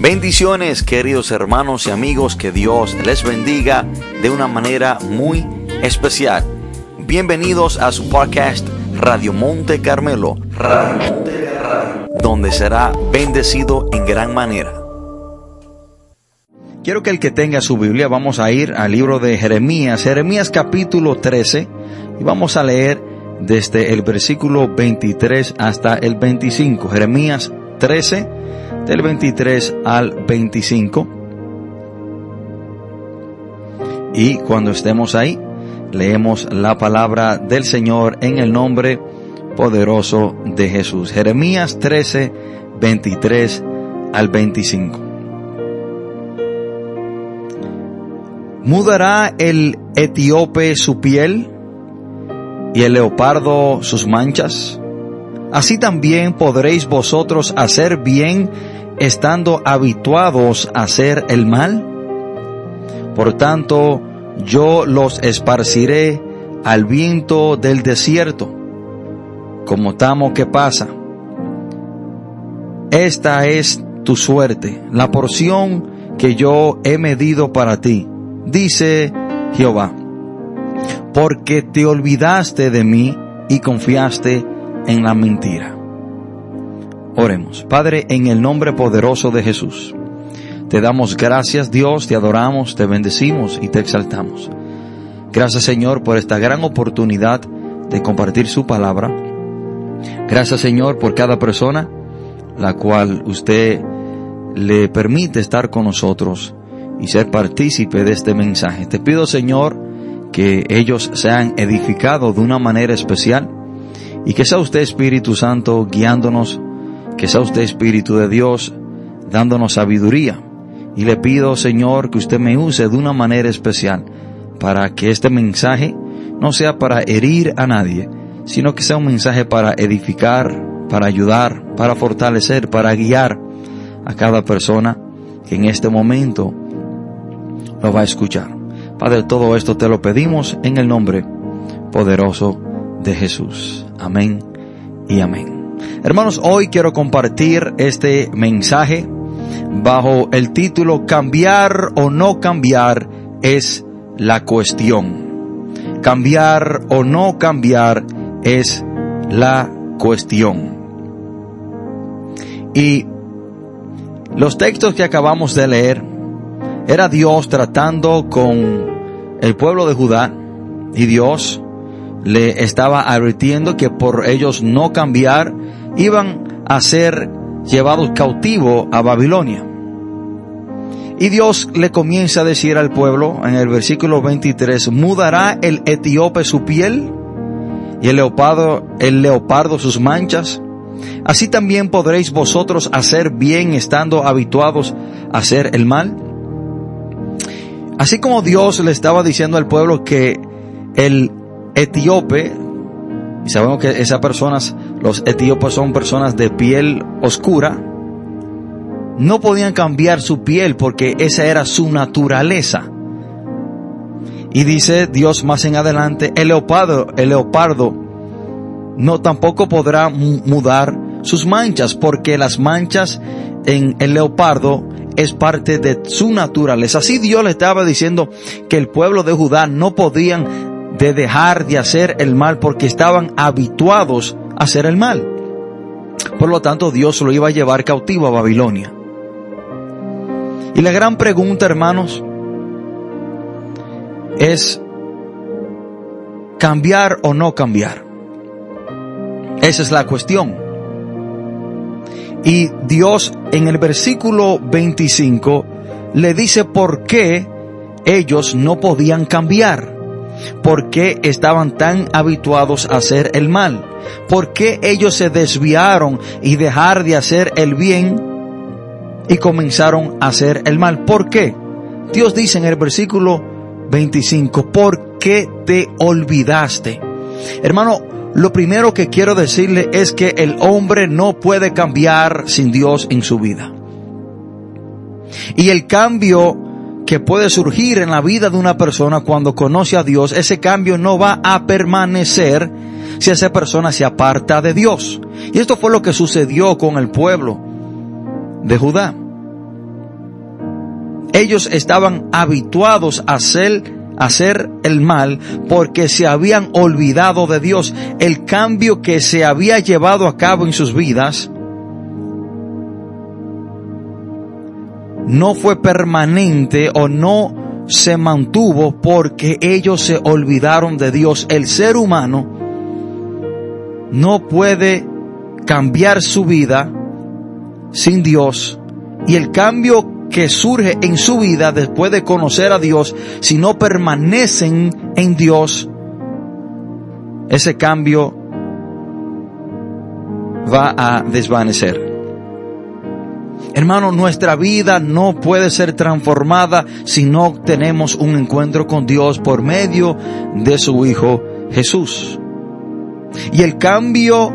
Bendiciones queridos hermanos y amigos, que Dios les bendiga de una manera muy especial. Bienvenidos a su podcast Radio Monte Carmelo, donde será bendecido en gran manera. Quiero que el que tenga su Biblia, vamos a ir al libro de Jeremías, Jeremías capítulo 13, y vamos a leer desde el versículo 23 hasta el 25. Jeremías 13, del 23 al 25. Y cuando estemos ahí, leemos la palabra del Señor en el nombre poderoso de Jesús. Jeremías 13, 23 al 25. ¿Mudará el etíope su piel y el leopardo sus manchas? Así también podréis vosotros hacer bien estando habituados a hacer el mal? Por tanto, yo los esparciré al viento del desierto, como tamo que pasa. Esta es tu suerte, la porción que yo he medido para ti, dice Jehová, porque te olvidaste de mí y confiaste en la mentira. Oremos. Padre, en el nombre poderoso de Jesús, te damos gracias Dios, te adoramos, te bendecimos y te exaltamos. Gracias Señor por esta gran oportunidad de compartir su palabra. Gracias Señor por cada persona la cual usted le permite estar con nosotros y ser partícipe de este mensaje. Te pido Señor que ellos sean edificados de una manera especial y que sea usted Espíritu Santo guiándonos que sea usted Espíritu de Dios dándonos sabiduría. Y le pido, Señor, que usted me use de una manera especial para que este mensaje no sea para herir a nadie, sino que sea un mensaje para edificar, para ayudar, para fortalecer, para guiar a cada persona que en este momento lo va a escuchar. Padre, todo esto te lo pedimos en el nombre poderoso de Jesús. Amén y amén. Hermanos, hoy quiero compartir este mensaje bajo el título Cambiar o no cambiar es la cuestión. Cambiar o no cambiar es la cuestión. Y los textos que acabamos de leer era Dios tratando con el pueblo de Judá y Dios le estaba advirtiendo que por ellos no cambiar iban a ser llevados cautivos a Babilonia. Y Dios le comienza a decir al pueblo en el versículo 23, ¿mudará el etíope su piel y el leopardo, el leopardo sus manchas? Así también podréis vosotros hacer bien estando habituados a hacer el mal. Así como Dios le estaba diciendo al pueblo que el etíope, y sabemos que esas personas, los etíopes son personas de piel oscura, no podían cambiar su piel porque esa era su naturaleza. Y dice Dios más en adelante, el leopardo, el leopardo no tampoco podrá mudar sus manchas porque las manchas en el leopardo es parte de su naturaleza. Así Dios le estaba diciendo que el pueblo de Judá no podían de dejar de hacer el mal porque estaban habituados a hacer el mal. Por lo tanto, Dios lo iba a llevar cautivo a Babilonia. Y la gran pregunta, hermanos, es cambiar o no cambiar. Esa es la cuestión. Y Dios en el versículo 25 le dice por qué ellos no podían cambiar. ¿Por qué estaban tan habituados a hacer el mal? ¿Por qué ellos se desviaron y dejar de hacer el bien y comenzaron a hacer el mal? ¿Por qué? Dios dice en el versículo 25, ¿por qué te olvidaste? Hermano, lo primero que quiero decirle es que el hombre no puede cambiar sin Dios en su vida. Y el cambio que puede surgir en la vida de una persona cuando conoce a Dios, ese cambio no va a permanecer si esa persona se aparta de Dios. Y esto fue lo que sucedió con el pueblo de Judá. Ellos estaban habituados a hacer, a hacer el mal porque se habían olvidado de Dios. El cambio que se había llevado a cabo en sus vidas no fue permanente o no se mantuvo porque ellos se olvidaron de Dios. El ser humano no puede cambiar su vida sin Dios y el cambio que surge en su vida después de conocer a Dios, si no permanecen en Dios, ese cambio va a desvanecer. Hermano, nuestra vida no puede ser transformada si no tenemos un encuentro con Dios por medio de su Hijo Jesús. Y el cambio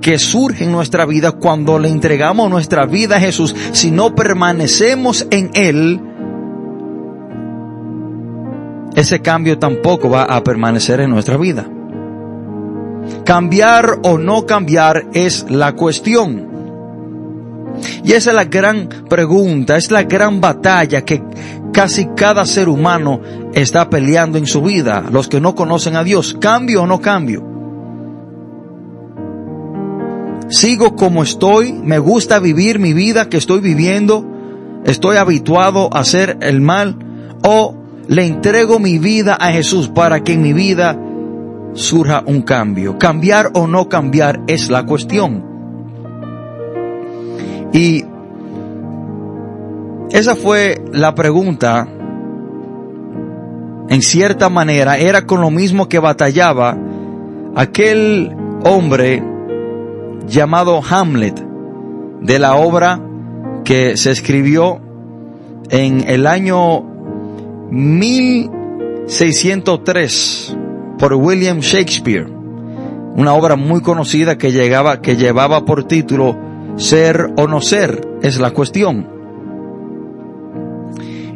que surge en nuestra vida cuando le entregamos nuestra vida a Jesús, si no permanecemos en Él, ese cambio tampoco va a permanecer en nuestra vida. Cambiar o no cambiar es la cuestión. Y esa es la gran pregunta, es la gran batalla que casi cada ser humano está peleando en su vida. Los que no conocen a Dios, cambio o no cambio. Sigo como estoy, me gusta vivir mi vida que estoy viviendo, estoy habituado a hacer el mal o le entrego mi vida a Jesús para que en mi vida surja un cambio. Cambiar o no cambiar es la cuestión. Y esa fue la pregunta, en cierta manera, era con lo mismo que batallaba aquel hombre llamado Hamlet, de la obra que se escribió en el año 1603 por William Shakespeare, una obra muy conocida que llegaba, que llevaba por título Ser o no ser es la cuestión.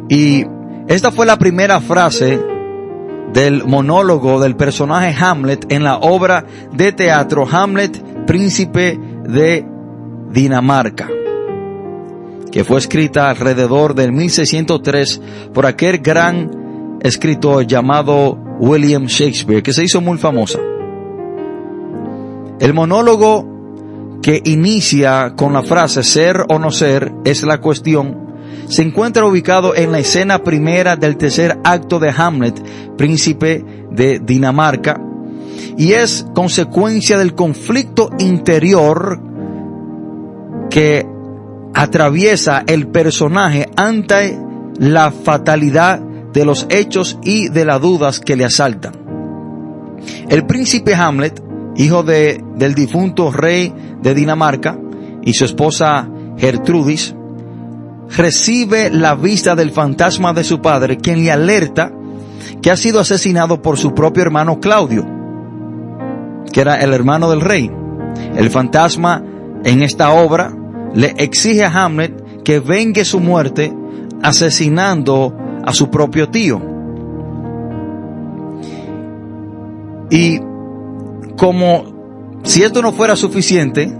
Y esta fue la primera frase del monólogo del personaje Hamlet en la obra de teatro Hamlet, príncipe de Dinamarca, que fue escrita alrededor del 1603 por aquel gran escritor llamado William Shakespeare, que se hizo muy famosa. El monólogo que inicia con la frase ser o no ser es la cuestión, se encuentra ubicado en la escena primera del tercer acto de Hamlet, príncipe de Dinamarca, y es consecuencia del conflicto interior que atraviesa el personaje ante la fatalidad de los hechos y de las dudas que le asaltan. El príncipe Hamlet hijo de, del difunto rey de Dinamarca, y su esposa Gertrudis, recibe la vista del fantasma de su padre, quien le alerta que ha sido asesinado por su propio hermano Claudio, que era el hermano del rey. El fantasma en esta obra le exige a Hamlet que vengue su muerte asesinando a su propio tío. Y como si esto no fuera suficiente,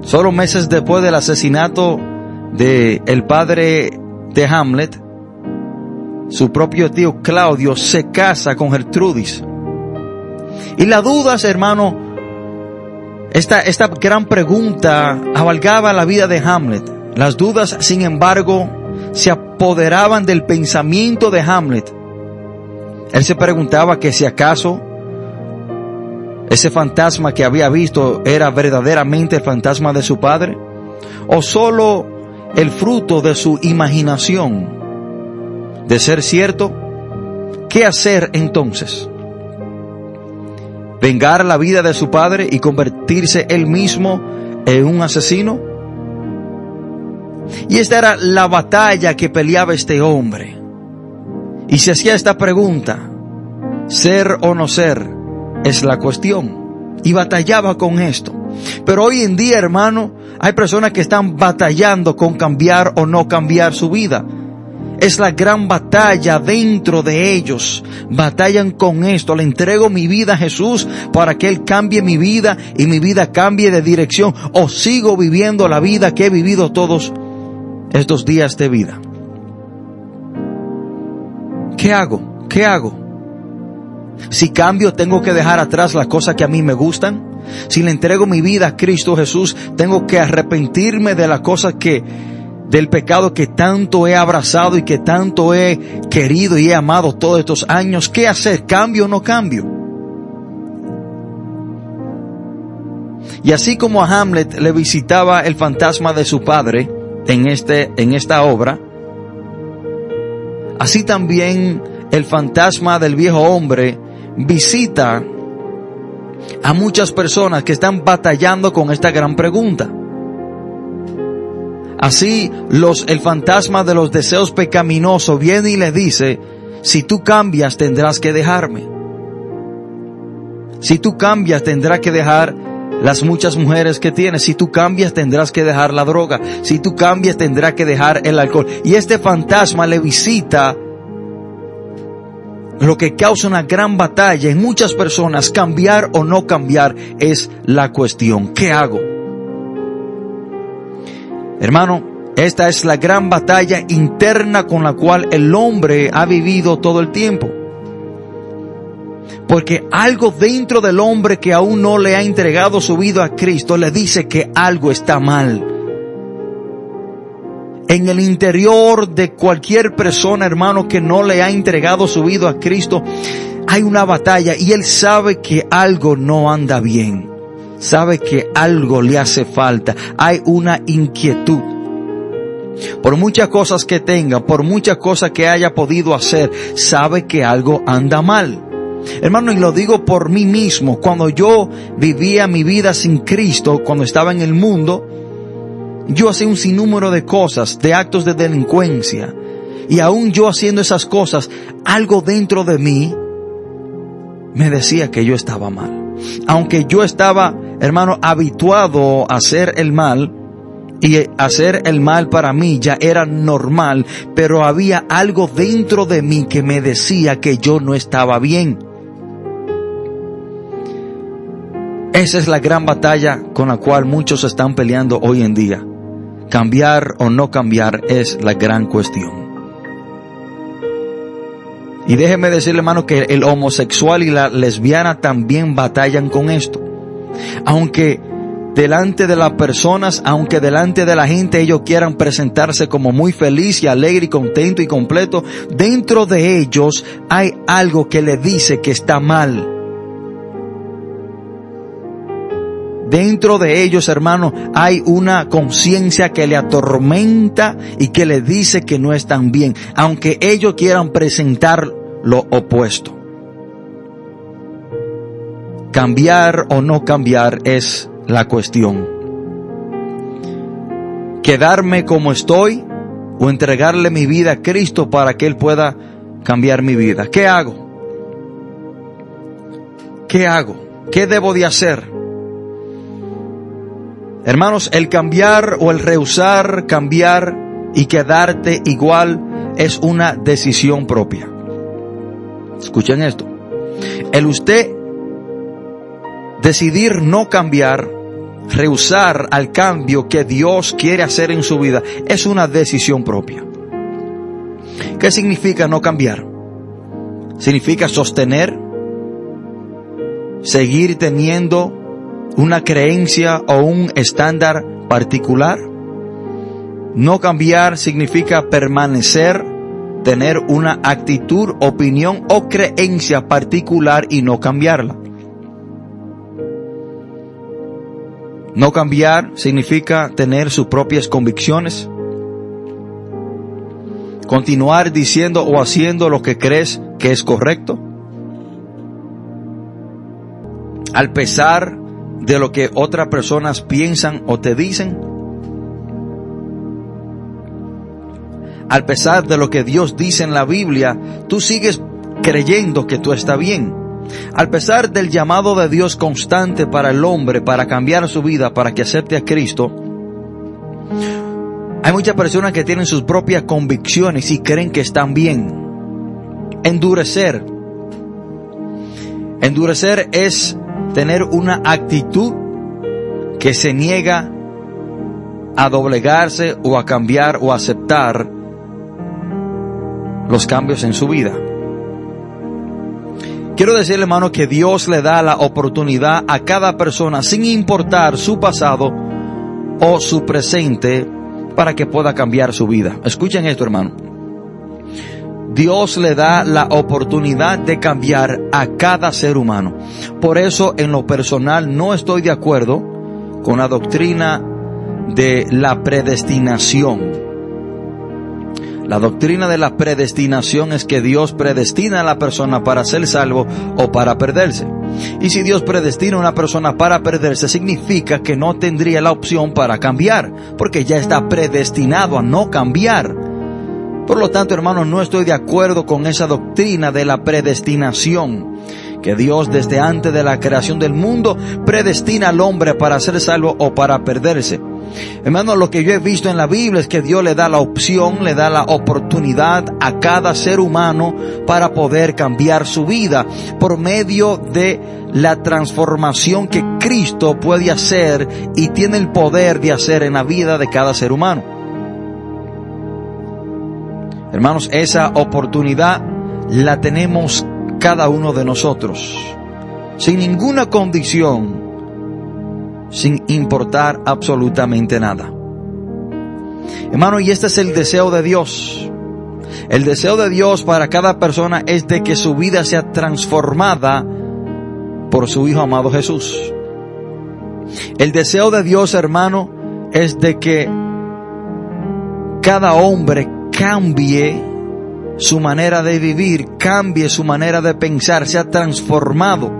solo meses después del asesinato de el padre de Hamlet, su propio tío Claudio se casa con Gertrudis. Y las dudas, hermano, esta, esta gran pregunta avalgaba la vida de Hamlet. Las dudas, sin embargo, se apoderaban del pensamiento de Hamlet. Él se preguntaba que si acaso ese fantasma que había visto era verdaderamente el fantasma de su padre o solo el fruto de su imaginación. De ser cierto, ¿qué hacer entonces? ¿Vengar la vida de su padre y convertirse él mismo en un asesino? Y esta era la batalla que peleaba este hombre. Y se hacía esta pregunta, ser o no ser, es la cuestión. Y batallaba con esto. Pero hoy en día, hermano, hay personas que están batallando con cambiar o no cambiar su vida. Es la gran batalla dentro de ellos. Batallan con esto. Le entrego mi vida a Jesús para que Él cambie mi vida y mi vida cambie de dirección. O sigo viviendo la vida que he vivido todos estos días de vida. ¿Qué hago? ¿Qué hago? Si cambio, tengo que dejar atrás las cosas que a mí me gustan. Si le entrego mi vida a Cristo Jesús, tengo que arrepentirme de las cosas que, del pecado que tanto he abrazado y que tanto he querido y he amado todos estos años. ¿Qué hacer? ¿Cambio o no cambio? Y así como a Hamlet le visitaba el fantasma de su padre en este, en esta obra, así también el fantasma del viejo hombre visita a muchas personas que están batallando con esta gran pregunta. Así los, el fantasma de los deseos pecaminosos viene y le dice, si tú cambias tendrás que dejarme. Si tú cambias tendrás que dejar las muchas mujeres que tienes. Si tú cambias tendrás que dejar la droga. Si tú cambias tendrás que dejar el alcohol. Y este fantasma le visita lo que causa una gran batalla en muchas personas. Cambiar o no cambiar es la cuestión. ¿Qué hago? Hermano, esta es la gran batalla interna con la cual el hombre ha vivido todo el tiempo. Porque algo dentro del hombre que aún no le ha entregado su vida a Cristo le dice que algo está mal. En el interior de cualquier persona, hermano, que no le ha entregado su vida a Cristo, hay una batalla y él sabe que algo no anda bien. Sabe que algo le hace falta. Hay una inquietud. Por muchas cosas que tenga, por muchas cosas que haya podido hacer, sabe que algo anda mal. Hermano, y lo digo por mí mismo, cuando yo vivía mi vida sin Cristo, cuando estaba en el mundo, yo hacía un sinnúmero de cosas, de actos de delincuencia, y aún yo haciendo esas cosas, algo dentro de mí me decía que yo estaba mal. Aunque yo estaba, hermano, habituado a hacer el mal, y hacer el mal para mí ya era normal, pero había algo dentro de mí que me decía que yo no estaba bien. Esa es la gran batalla con la cual muchos están peleando hoy en día. Cambiar o no cambiar es la gran cuestión. Y déjeme decirle, hermano, que el homosexual y la lesbiana también batallan con esto. Aunque delante de las personas, aunque delante de la gente ellos quieran presentarse como muy feliz y alegre y contento y completo, dentro de ellos hay algo que le dice que está mal. Dentro de ellos, hermano, hay una conciencia que le atormenta y que le dice que no están bien, aunque ellos quieran presentar lo opuesto. Cambiar o no cambiar es la cuestión. Quedarme como estoy o entregarle mi vida a Cristo para que Él pueda cambiar mi vida. ¿Qué hago? ¿Qué hago? ¿Qué debo de hacer? Hermanos, el cambiar o el rehusar cambiar y quedarte igual es una decisión propia. Escuchen esto. El usted decidir no cambiar, rehusar al cambio que Dios quiere hacer en su vida, es una decisión propia. ¿Qué significa no cambiar? Significa sostener, seguir teniendo una creencia o un estándar particular. No cambiar significa permanecer, tener una actitud, opinión o creencia particular y no cambiarla. No cambiar significa tener sus propias convicciones. Continuar diciendo o haciendo lo que crees que es correcto. Al pesar de lo que otras personas piensan o te dicen? Al pesar de lo que Dios dice en la Biblia, tú sigues creyendo que tú estás bien. Al pesar del llamado de Dios constante para el hombre, para cambiar su vida, para que acepte a Cristo, hay muchas personas que tienen sus propias convicciones y creen que están bien. Endurecer. Endurecer es tener una actitud que se niega a doblegarse o a cambiar o a aceptar los cambios en su vida. Quiero decirle, hermano, que Dios le da la oportunidad a cada persona, sin importar su pasado o su presente, para que pueda cambiar su vida. Escuchen esto, hermano. Dios le da la oportunidad de cambiar a cada ser humano. Por eso, en lo personal, no estoy de acuerdo con la doctrina de la predestinación. La doctrina de la predestinación es que Dios predestina a la persona para ser salvo o para perderse. Y si Dios predestina a una persona para perderse, significa que no tendría la opción para cambiar, porque ya está predestinado a no cambiar. Por lo tanto, hermanos, no estoy de acuerdo con esa doctrina de la predestinación, que Dios desde antes de la creación del mundo predestina al hombre para ser salvo o para perderse. Hermano, lo que yo he visto en la Biblia es que Dios le da la opción, le da la oportunidad a cada ser humano para poder cambiar su vida por medio de la transformación que Cristo puede hacer y tiene el poder de hacer en la vida de cada ser humano. Hermanos, esa oportunidad la tenemos cada uno de nosotros, sin ninguna condición sin importar absolutamente nada. Hermano, y este es el deseo de Dios. El deseo de Dios para cada persona es de que su vida sea transformada por su Hijo amado Jesús. El deseo de Dios, hermano, es de que cada hombre cambie su manera de vivir, cambie su manera de pensar, sea transformado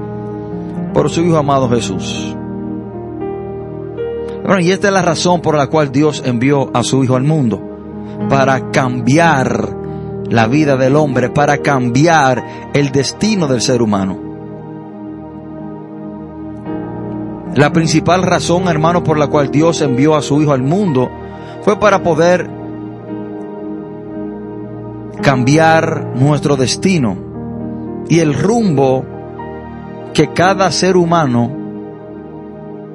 por su Hijo amado Jesús. Y esta es la razón por la cual Dios envió a su Hijo al mundo, para cambiar la vida del hombre, para cambiar el destino del ser humano. La principal razón, hermano, por la cual Dios envió a su Hijo al mundo fue para poder cambiar nuestro destino y el rumbo que cada ser humano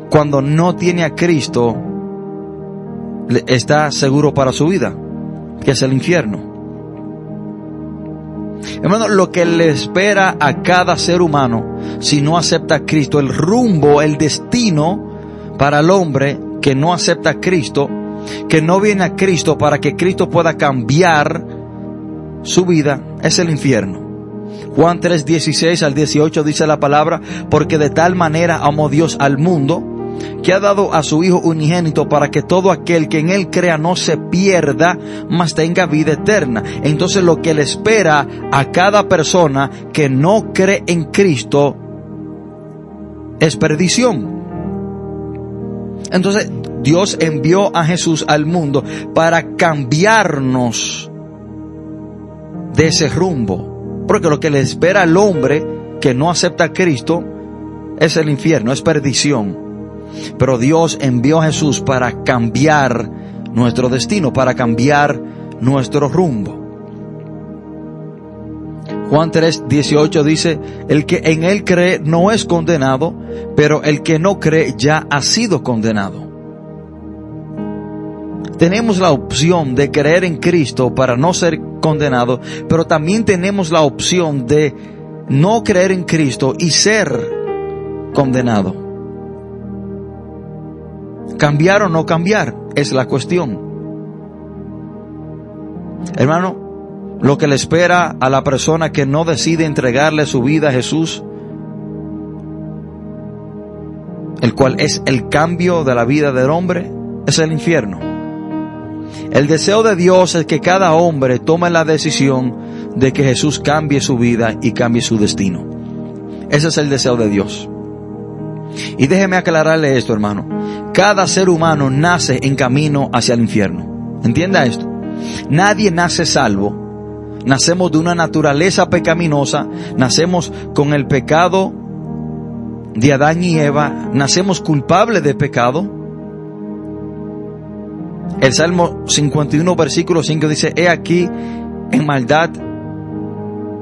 cuando no tiene a Cristo, está seguro para su vida, que es el infierno. Hermano, lo que le espera a cada ser humano si no acepta a Cristo, el rumbo, el destino para el hombre que no acepta a Cristo, que no viene a Cristo para que Cristo pueda cambiar su vida, es el infierno. Juan 3, 16 al 18 dice la palabra, porque de tal manera amó Dios al mundo, que ha dado a su Hijo unigénito para que todo aquel que en Él crea no se pierda, mas tenga vida eterna. Entonces lo que le espera a cada persona que no cree en Cristo es perdición. Entonces Dios envió a Jesús al mundo para cambiarnos de ese rumbo. Porque lo que le espera al hombre que no acepta a Cristo es el infierno, es perdición. Pero Dios envió a Jesús para cambiar nuestro destino, para cambiar nuestro rumbo. Juan 3, 18 dice, el que en él cree no es condenado, pero el que no cree ya ha sido condenado. Tenemos la opción de creer en Cristo para no ser condenado, pero también tenemos la opción de no creer en Cristo y ser condenado. Cambiar o no cambiar es la cuestión. Hermano, lo que le espera a la persona que no decide entregarle su vida a Jesús, el cual es el cambio de la vida del hombre, es el infierno. El deseo de Dios es que cada hombre tome la decisión de que Jesús cambie su vida y cambie su destino. Ese es el deseo de Dios. Y déjeme aclararle esto, hermano. Cada ser humano nace en camino hacia el infierno. Entienda esto. Nadie nace salvo. Nacemos de una naturaleza pecaminosa. Nacemos con el pecado de Adán y Eva. Nacemos culpables de pecado. El Salmo 51, versículo 5 dice, He aquí, en maldad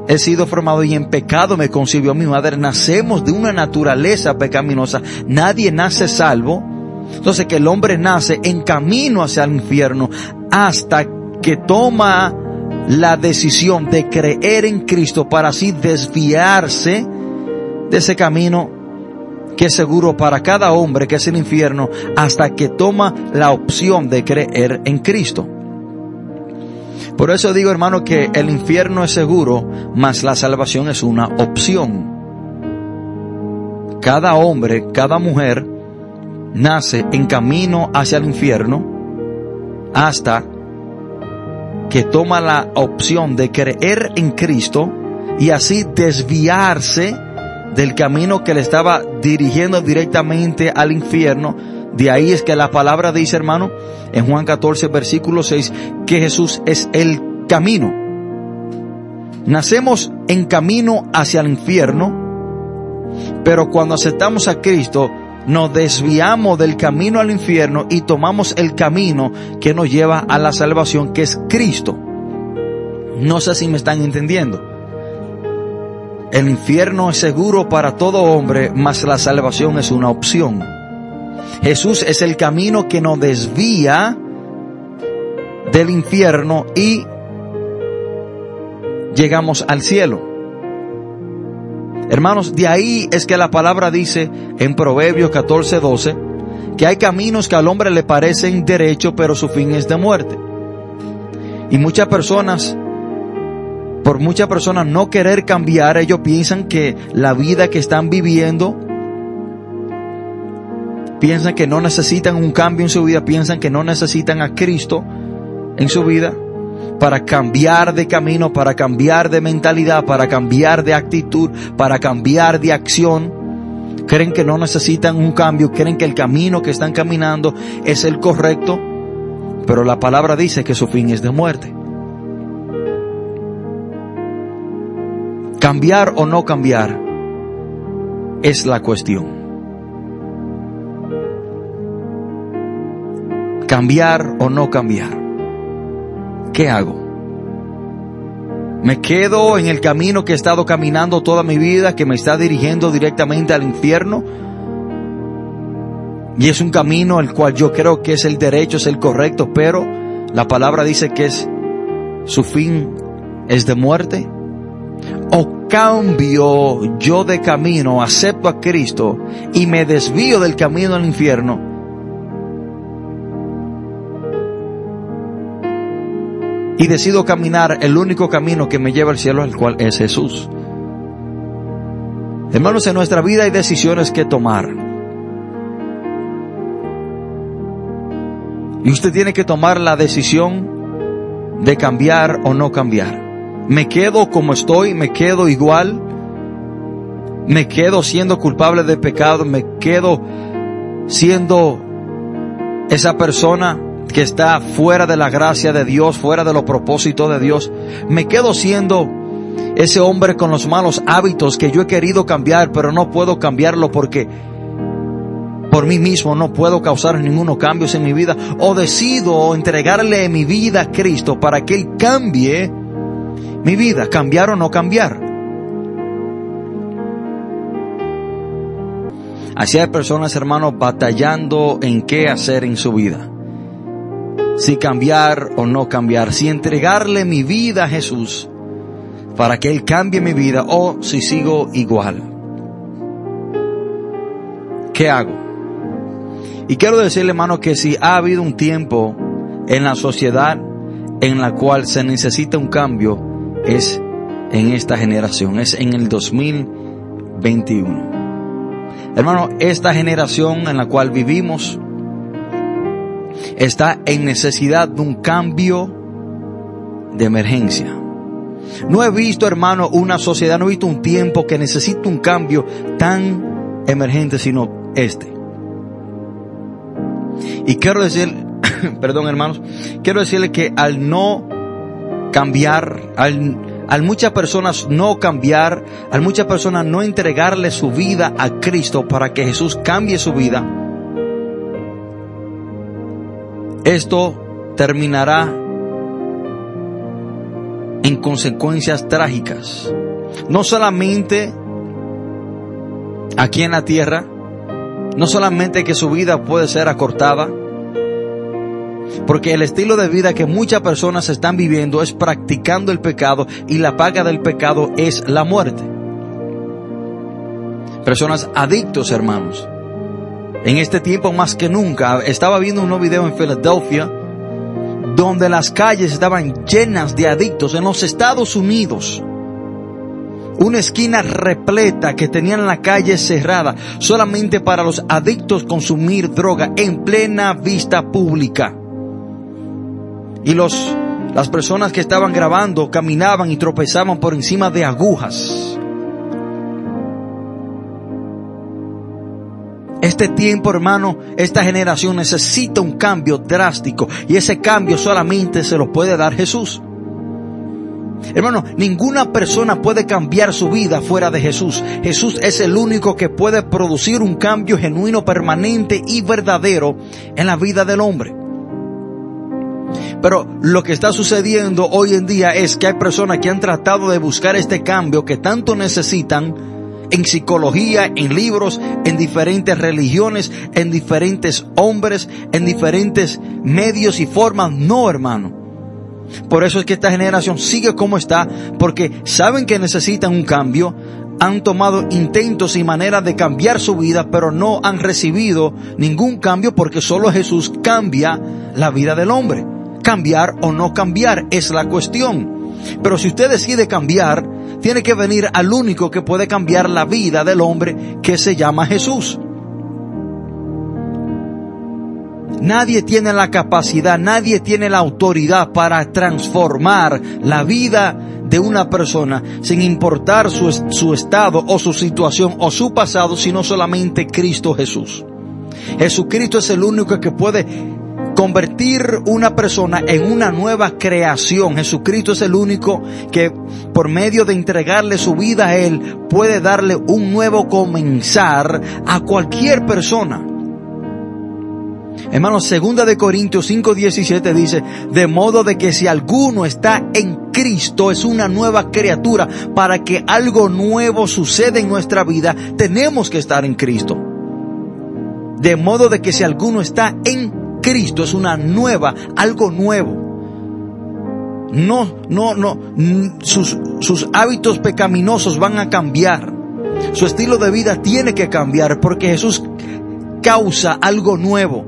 he sido formado y en pecado me concibió mi madre. Nacemos de una naturaleza pecaminosa. Nadie nace salvo. Entonces que el hombre nace en camino hacia el infierno hasta que toma la decisión de creer en Cristo para así desviarse de ese camino que es seguro para cada hombre, que es el infierno, hasta que toma la opción de creer en Cristo. Por eso digo, hermano, que el infierno es seguro, mas la salvación es una opción. Cada hombre, cada mujer, nace en camino hacia el infierno hasta que toma la opción de creer en Cristo y así desviarse del camino que le estaba dirigiendo directamente al infierno. De ahí es que la palabra dice, hermano, en Juan 14, versículo 6, que Jesús es el camino. Nacemos en camino hacia el infierno, pero cuando aceptamos a Cristo, nos desviamos del camino al infierno y tomamos el camino que nos lleva a la salvación, que es Cristo. No sé si me están entendiendo. El infierno es seguro para todo hombre, mas la salvación es una opción. Jesús es el camino que nos desvía del infierno y llegamos al cielo. Hermanos, de ahí es que la palabra dice en Proverbios 14, 12, que hay caminos que al hombre le parecen derecho, pero su fin es de muerte. Y muchas personas por muchas personas no querer cambiar, ellos piensan que la vida que están viviendo, piensan que no necesitan un cambio en su vida, piensan que no necesitan a Cristo en su vida para cambiar de camino, para cambiar de mentalidad, para cambiar de actitud, para cambiar de acción. Creen que no necesitan un cambio, creen que el camino que están caminando es el correcto, pero la palabra dice que su fin es de muerte. Cambiar o no cambiar es la cuestión. Cambiar o no cambiar. ¿Qué hago? ¿Me quedo en el camino que he estado caminando toda mi vida, que me está dirigiendo directamente al infierno? Y es un camino el cual yo creo que es el derecho, es el correcto, pero la palabra dice que es su fin es de muerte o cambio yo de camino, acepto a Cristo y me desvío del camino al infierno, y decido caminar el único camino que me lleva al cielo, al cual es Jesús. Hermanos, en nuestra vida hay decisiones que tomar. Y usted tiene que tomar la decisión de cambiar o no cambiar me quedo como estoy, me quedo igual, me quedo siendo culpable de pecado, me quedo siendo esa persona que está fuera de la gracia de Dios, fuera de los propósitos de Dios, me quedo siendo ese hombre con los malos hábitos que yo he querido cambiar, pero no puedo cambiarlo porque por mí mismo no puedo causar ninguno cambios en mi vida, o decido entregarle mi vida a Cristo para que Él cambie mi vida, cambiar o no cambiar. Así hay personas, hermanos, batallando en qué hacer en su vida. Si cambiar o no cambiar, si entregarle mi vida a Jesús para que Él cambie mi vida o si sigo igual. ¿Qué hago? Y quiero decirle, hermano, que si ha habido un tiempo en la sociedad en la cual se necesita un cambio, es en esta generación, es en el 2021. Hermano, esta generación en la cual vivimos está en necesidad de un cambio de emergencia. No he visto, hermano, una sociedad, no he visto un tiempo que necesite un cambio tan emergente, sino este. Y quiero decir, perdón hermanos, quiero decirle que al no cambiar, al, muchas personas no cambiar, al muchas personas no entregarle su vida a Cristo para que Jesús cambie su vida, esto terminará en consecuencias trágicas. No solamente aquí en la tierra, no solamente que su vida puede ser acortada, porque el estilo de vida que muchas personas están viviendo es practicando el pecado y la paga del pecado es la muerte. Personas adictos, hermanos. En este tiempo más que nunca, estaba viendo un nuevo video en Filadelfia donde las calles estaban llenas de adictos en los Estados Unidos. Una esquina repleta que tenían la calle cerrada solamente para los adictos consumir droga en plena vista pública. Y los, las personas que estaban grabando caminaban y tropezaban por encima de agujas. Este tiempo, hermano, esta generación necesita un cambio drástico y ese cambio solamente se lo puede dar Jesús. Hermano, ninguna persona puede cambiar su vida fuera de Jesús. Jesús es el único que puede producir un cambio genuino, permanente y verdadero en la vida del hombre. Pero lo que está sucediendo hoy en día es que hay personas que han tratado de buscar este cambio que tanto necesitan en psicología, en libros, en diferentes religiones, en diferentes hombres, en diferentes medios y formas. No, hermano. Por eso es que esta generación sigue como está, porque saben que necesitan un cambio, han tomado intentos y maneras de cambiar su vida, pero no han recibido ningún cambio porque solo Jesús cambia la vida del hombre. Cambiar o no cambiar es la cuestión. Pero si usted decide cambiar, tiene que venir al único que puede cambiar la vida del hombre, que se llama Jesús. Nadie tiene la capacidad, nadie tiene la autoridad para transformar la vida de una persona sin importar su, su, estado o su situación o su pasado, sino solamente Cristo Jesús. Jesucristo es el único que puede convertir una persona en una nueva creación. Jesucristo es el único que por medio de entregarle su vida a Él puede darle un nuevo comenzar a cualquier persona. Hermanos, segunda de Corintios 5:17 dice, de modo de que si alguno está en Cristo es una nueva criatura, para que algo nuevo suceda en nuestra vida, tenemos que estar en Cristo. De modo de que si alguno está en Cristo es una nueva, algo nuevo. No, no, no, sus, sus hábitos pecaminosos van a cambiar. Su estilo de vida tiene que cambiar porque Jesús causa algo nuevo.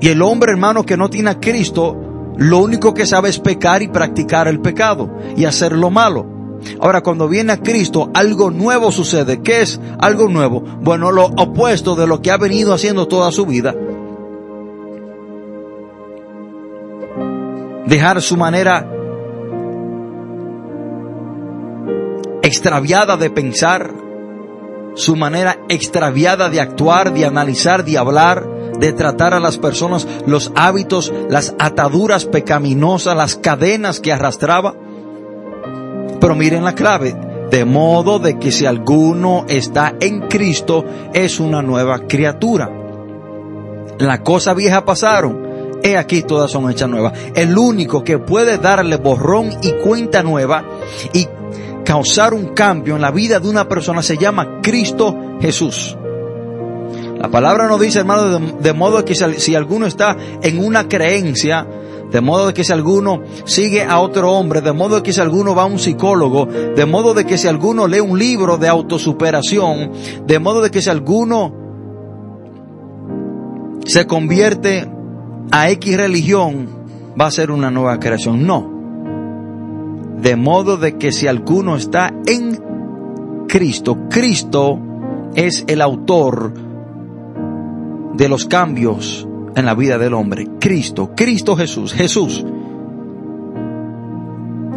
Y el hombre hermano que no tiene a Cristo, lo único que sabe es pecar y practicar el pecado y hacer lo malo. Ahora, cuando viene a Cristo, algo nuevo sucede. ¿Qué es algo nuevo? Bueno, lo opuesto de lo que ha venido haciendo toda su vida. Dejar su manera extraviada de pensar, su manera extraviada de actuar, de analizar, de hablar, de tratar a las personas, los hábitos, las ataduras pecaminosas, las cadenas que arrastraba. Pero miren la clave, de modo de que si alguno está en Cristo es una nueva criatura. Las cosas viejas pasaron, he aquí todas son hechas nuevas. El único que puede darle borrón y cuenta nueva y causar un cambio en la vida de una persona se llama Cristo Jesús. La palabra nos dice, hermano, de, modo que si alguno está en una creencia, de modo de que si alguno sigue a otro hombre, de modo que si alguno va a un psicólogo, de modo de que si alguno lee un libro de autosuperación, de modo de que si alguno se convierte a X religión, va a ser una nueva creación. No. De modo de que si alguno está en Cristo, Cristo es el autor de los cambios en la vida del hombre. Cristo, Cristo Jesús, Jesús.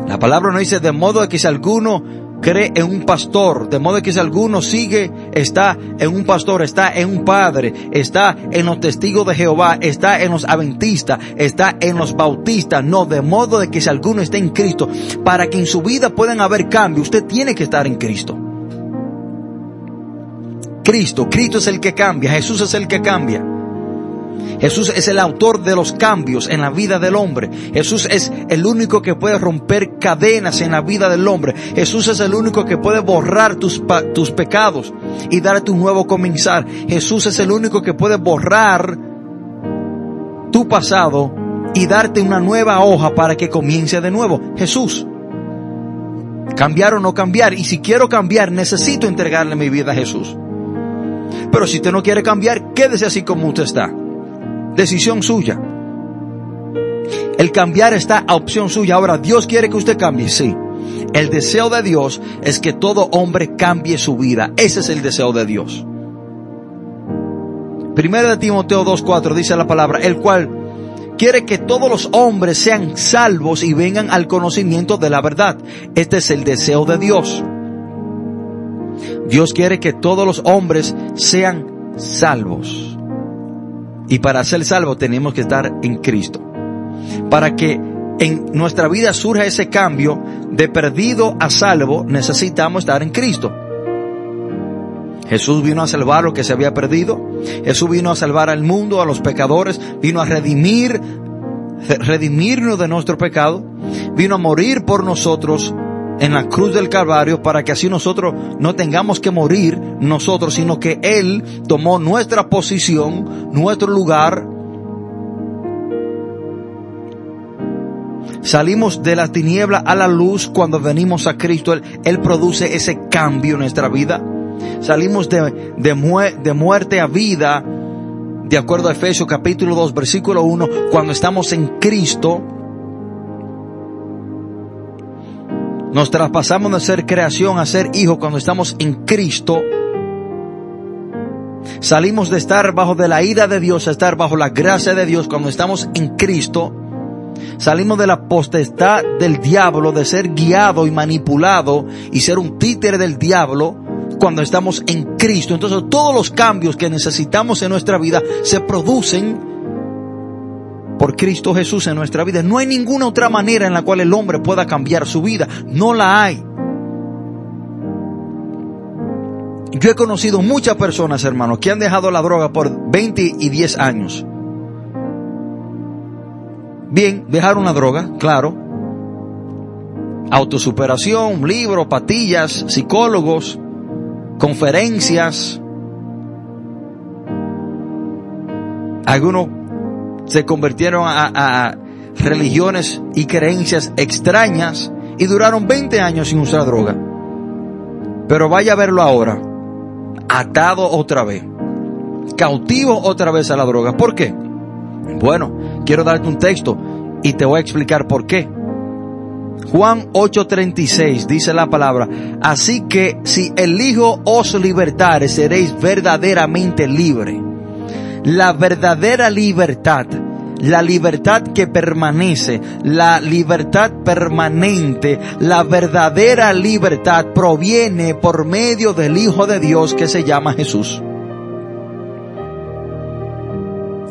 La palabra no dice de modo que si alguno cree en un pastor, de modo que si alguno sigue, está en un pastor, está en un padre, está en los testigos de Jehová, está en los adventistas, está en los bautistas, no, de modo de que si alguno está en Cristo, para que en su vida puedan haber cambios, usted tiene que estar en Cristo. Cristo, Cristo es el que cambia, Jesús es el que cambia. Jesús es el autor de los cambios en la vida del hombre. Jesús es el único que puede romper cadenas en la vida del hombre. Jesús es el único que puede borrar tus, tus pecados y darte un nuevo comenzar. Jesús es el único que puede borrar tu pasado y darte una nueva hoja para que comience de nuevo. Jesús. Cambiar o no cambiar. Y si quiero cambiar, necesito entregarle mi vida a Jesús. Pero si usted no quiere cambiar, quédese así como usted está. Decisión suya. El cambiar está a opción suya. Ahora, Dios quiere que usted cambie, sí. El deseo de Dios es que todo hombre cambie su vida. Ese es el deseo de Dios. Primero de Timoteo 2.4 dice la palabra, el cual quiere que todos los hombres sean salvos y vengan al conocimiento de la verdad. Este es el deseo de Dios. Dios quiere que todos los hombres sean salvos. Y para ser salvos tenemos que estar en Cristo. Para que en nuestra vida surja ese cambio de perdido a salvo, necesitamos estar en Cristo. Jesús vino a salvar lo que se había perdido. Jesús vino a salvar al mundo, a los pecadores. Vino a redimir, redimirnos de nuestro pecado. Vino a morir por nosotros en la cruz del Calvario para que así nosotros no tengamos que morir nosotros, sino que Él tomó nuestra posición, nuestro lugar. Salimos de la tiniebla a la luz cuando venimos a Cristo. Él, produce ese cambio en nuestra vida. Salimos de, de, de muerte a vida, de acuerdo a Efesios capítulo 2, versículo 1, cuando estamos en Cristo Nos traspasamos de ser creación a ser hijo cuando estamos en Cristo. Salimos de estar bajo de la ira de Dios a estar bajo la gracia de Dios cuando estamos en Cristo. Salimos de la potestad del diablo, de ser guiado y manipulado y ser un títere del diablo cuando estamos en Cristo. Entonces todos los cambios que necesitamos en nuestra vida se producen por Cristo Jesús en nuestra vida. No hay ninguna otra manera en la cual el hombre pueda cambiar su vida. No la hay. Yo he conocido muchas personas, hermanos, que han dejado la droga por 20 y 10 años. Bien, dejaron la droga, claro. Autosuperación, libros, patillas, psicólogos, conferencias. Algunos se convirtieron a, religiones y creencias extrañas y duraron 20 años sin usar droga. Pero vaya a verlo ahora, atado otra vez, cautivo otra vez a la droga. ¿Por qué? Bueno, quiero darte un texto y te voy a explicar por qué. Juan 8:36 dice la palabra, así que si el Hijo os libertare, seréis verdaderamente libres la verdadera libertad, la libertad que permanece, la libertad permanente, la verdadera libertad proviene por medio del Hijo de Dios que se llama Jesús.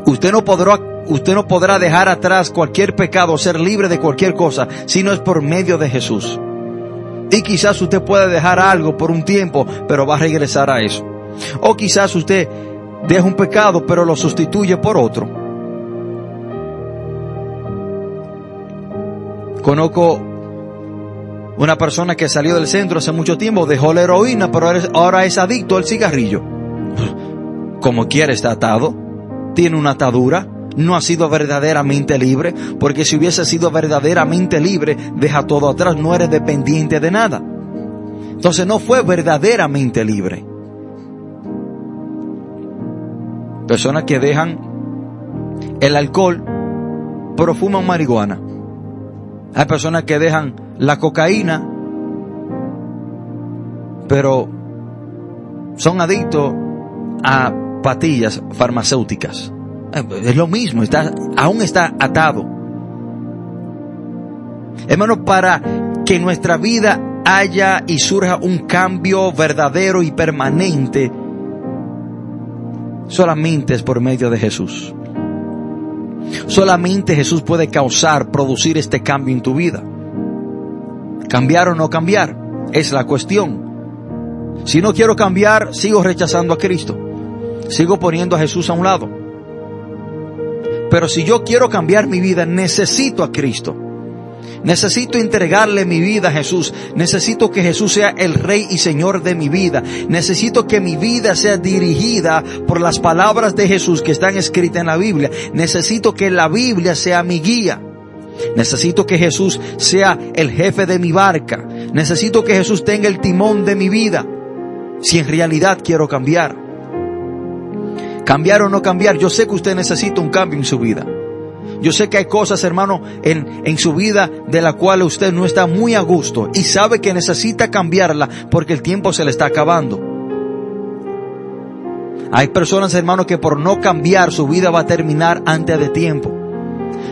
Usted no podrá, usted no podrá dejar atrás cualquier pecado, ser libre de cualquier cosa, si no es por medio de Jesús. Y quizás usted puede dejar algo por un tiempo, pero va a regresar a eso. O quizás usted deja un pecado pero lo sustituye por otro. Conozco una persona que salió del centro hace mucho tiempo, dejó la heroína, pero ahora es adicto al cigarrillo. Como quiere está atado, tiene una atadura, no ha sido verdaderamente libre, porque si hubiese sido verdaderamente libre, deja todo atrás, no eres dependiente de nada. Entonces no fue verdaderamente libre. Personas que dejan el alcohol, pero fuman marihuana. Hay personas que dejan la cocaína, pero son adictos a patillas farmacéuticas. Es lo mismo, aún está atado. Hermano, para que nuestra vida haya y surja un cambio verdadero y permanente, solamente es por medio de Jesús. Solamente Jesús puede causar, producir este cambio en tu vida. Cambiar o no cambiar es la cuestión. Si no quiero cambiar, sigo rechazando a Cristo. Sigo poniendo a Jesús a un lado. Pero si yo quiero cambiar mi vida, necesito a Cristo. Necesito entregarle mi vida a Jesús. Necesito que Jesús sea el Rey y Señor de mi vida. Necesito que mi vida sea dirigida por las palabras de Jesús que están escritas en la Biblia. Necesito que la Biblia sea mi guía. Necesito que Jesús sea el jefe de mi barca. Necesito que Jesús tenga el timón de mi vida. Si en realidad quiero cambiar. Cambiar o no cambiar, yo sé que usted necesita un cambio en su vida. Yo sé que hay cosas, hermano, en, en su vida de la cual usted no está muy a gusto y sabe que necesita cambiarla porque el tiempo se le está acabando. Hay personas, hermano, que por no cambiar su vida va a terminar antes de tiempo.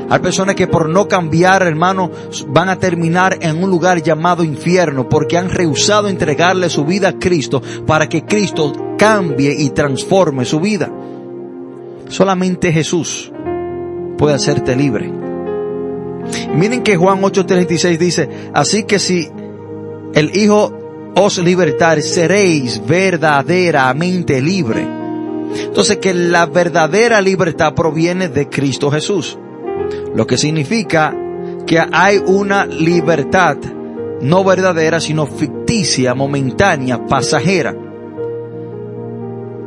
Hay personas que por no cambiar, hermano, van a terminar en un lugar llamado infierno porque han rehusado entregarle su vida a Cristo para que Cristo cambie y transforme su vida. Solamente Jesús puede hacerte libre. miren que Juan 8:36 dice, así que si el Hijo os libertar, seréis verdaderamente libre. Entonces que la verdadera libertad proviene de Cristo Jesús. Lo que significa que hay una libertad no verdadera, sino ficticia, momentánea, pasajera.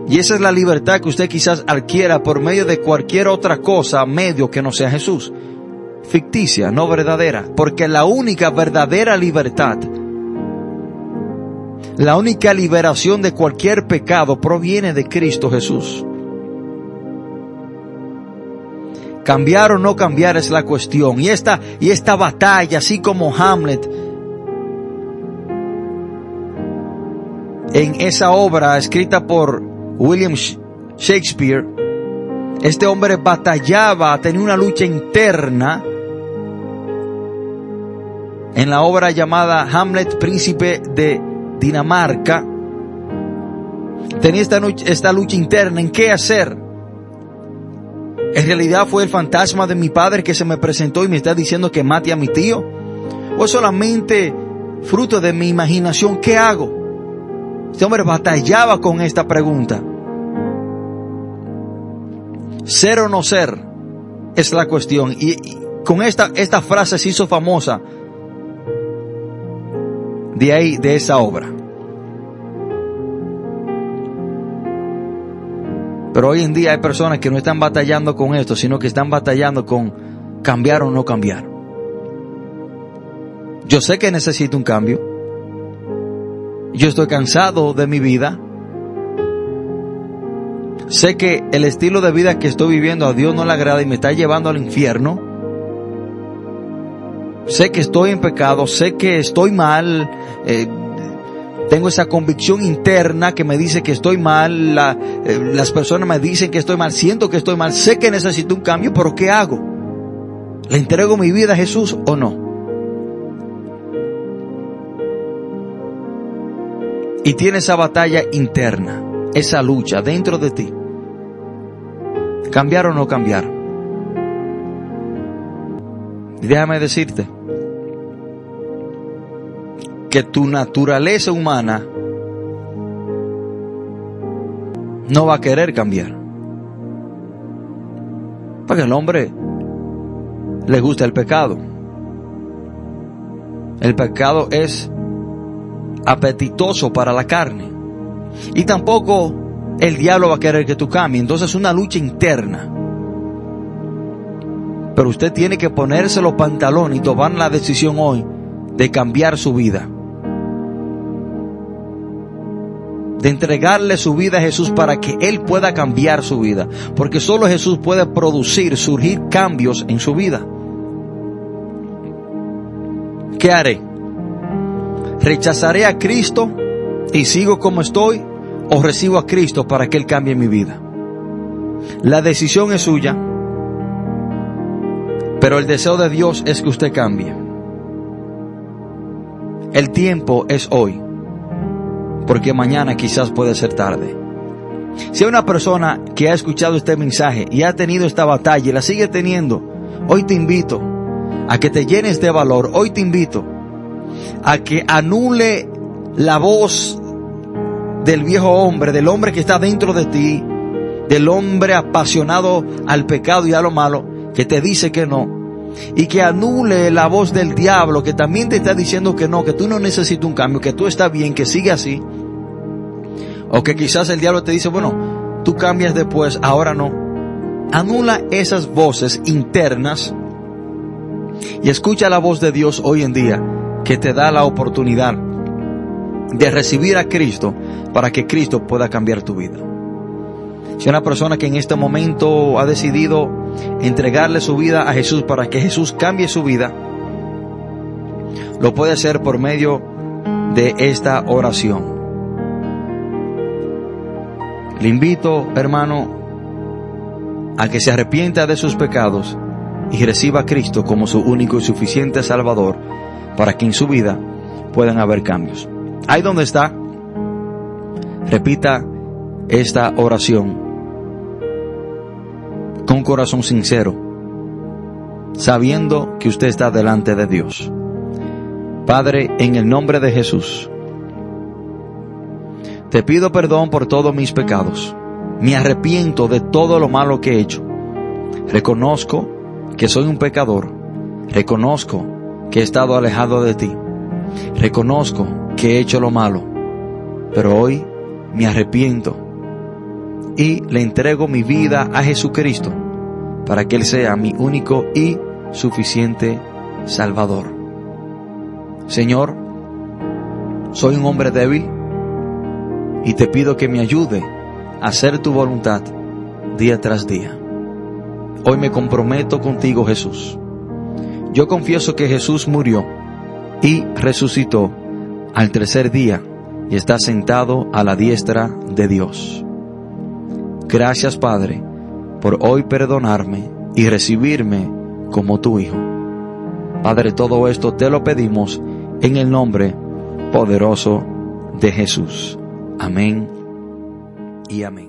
Y esa es la libertad que usted quizás adquiera por medio de cualquier otra cosa, medio que no sea Jesús. Ficticia, no verdadera. Porque la única verdadera libertad, la única liberación de cualquier pecado proviene de Cristo Jesús. Cambiar o no cambiar es la cuestión. Y esta, y esta batalla, así como Hamlet, en esa obra escrita por William Shakespeare, este hombre batallaba, tenía una lucha interna en la obra llamada Hamlet, príncipe de Dinamarca. Tenía esta, esta lucha interna en qué hacer. ¿En realidad fue el fantasma de mi padre que se me presentó y me está diciendo que mate a mi tío? ¿O solamente fruto de mi imaginación? ¿Qué hago? Este hombre batallaba con esta pregunta. Ser o no ser es la cuestión. Y, con esta, esta frase se hizo famosa de ahí, de esa obra. Pero hoy en día hay personas que no están batallando con esto, sino que están batallando con cambiar o no cambiar. Yo sé que necesito un cambio. Yo estoy cansado de mi vida. Sé que el estilo de vida que estoy viviendo a Dios no le agrada y me está llevando al infierno. Sé que estoy en pecado, sé que estoy mal, eh, tengo esa convicción interna que me dice que estoy mal, eh, las personas me dicen que estoy mal, siento que estoy mal, sé que necesito un cambio, pero ¿qué hago? ¿Le entrego mi vida a Jesús o no? Y tiene esa batalla interna, esa lucha dentro de ti. ¿Cambiar o no cambiar? déjame decirte, que tu naturaleza humana no va a querer cambiar. Porque el hombre le gusta el pecado. El pecado es apetitoso para la carne. Y tampoco el diablo va a querer que tú cambies. Entonces es una lucha interna. Pero usted tiene que ponerse los pantalones y tomar la decisión hoy de cambiar su vida. de entregarle su vida a Jesús para que Él pueda cambiar su vida. Porque solo Jesús puede producir, surgir cambios en su vida. ¿Qué haré? ¿Rechazaré a Cristo y sigo como estoy o recibo a Cristo para que Él cambie mi vida? La decisión es suya, pero el deseo de Dios es que usted cambie. El tiempo es hoy porque mañana quizás puede ser tarde. Si hay una persona que ha escuchado este mensaje y ha tenido esta batalla y la sigue teniendo, hoy te invito a que te llenes de valor, hoy te invito a que anule la voz del viejo hombre, del hombre que está dentro de ti, del hombre apasionado al pecado y a lo malo, que te dice que no, y que anule la voz del diablo que también te está diciendo que no, que tú no necesitas un cambio, que tú estás bien, que sigue así, o que quizás el diablo te dice, bueno, tú cambias después, ahora no. Anula esas voces internas y escucha la voz de Dios hoy en día que te da la oportunidad de recibir a Cristo para que Cristo pueda cambiar tu vida. Si una persona que en este momento ha decidido entregarle su vida a Jesús para que Jesús cambie su vida, lo puede hacer por medio de esta oración. Le invito, hermano, a que se arrepienta de sus pecados y reciba a Cristo como su único y suficiente Salvador para que en su vida puedan haber cambios. Ahí donde está, repita esta oración con corazón sincero, sabiendo que usted está delante de Dios. Padre, en el nombre de Jesús, te pido perdón por todos mis pecados. Me arrepiento de todo lo malo que he hecho. Reconozco que soy un pecador. Reconozco que he estado alejado de ti. Reconozco que he hecho lo malo. Pero hoy me arrepiento y le entrego mi vida a Jesucristo para que Él sea mi único y suficiente Salvador. Señor, soy un hombre débil y te pido que me ayude a hacer tu voluntad día tras día. Hoy me comprometo contigo, Jesús. Yo confieso que Jesús murió y resucitó al tercer día y está sentado a la diestra de Dios. Gracias, Padre, por hoy perdonarme y recibirme como tu Hijo. Padre, todo esto te lo pedimos en el nombre poderoso de Jesús. Amén y amén.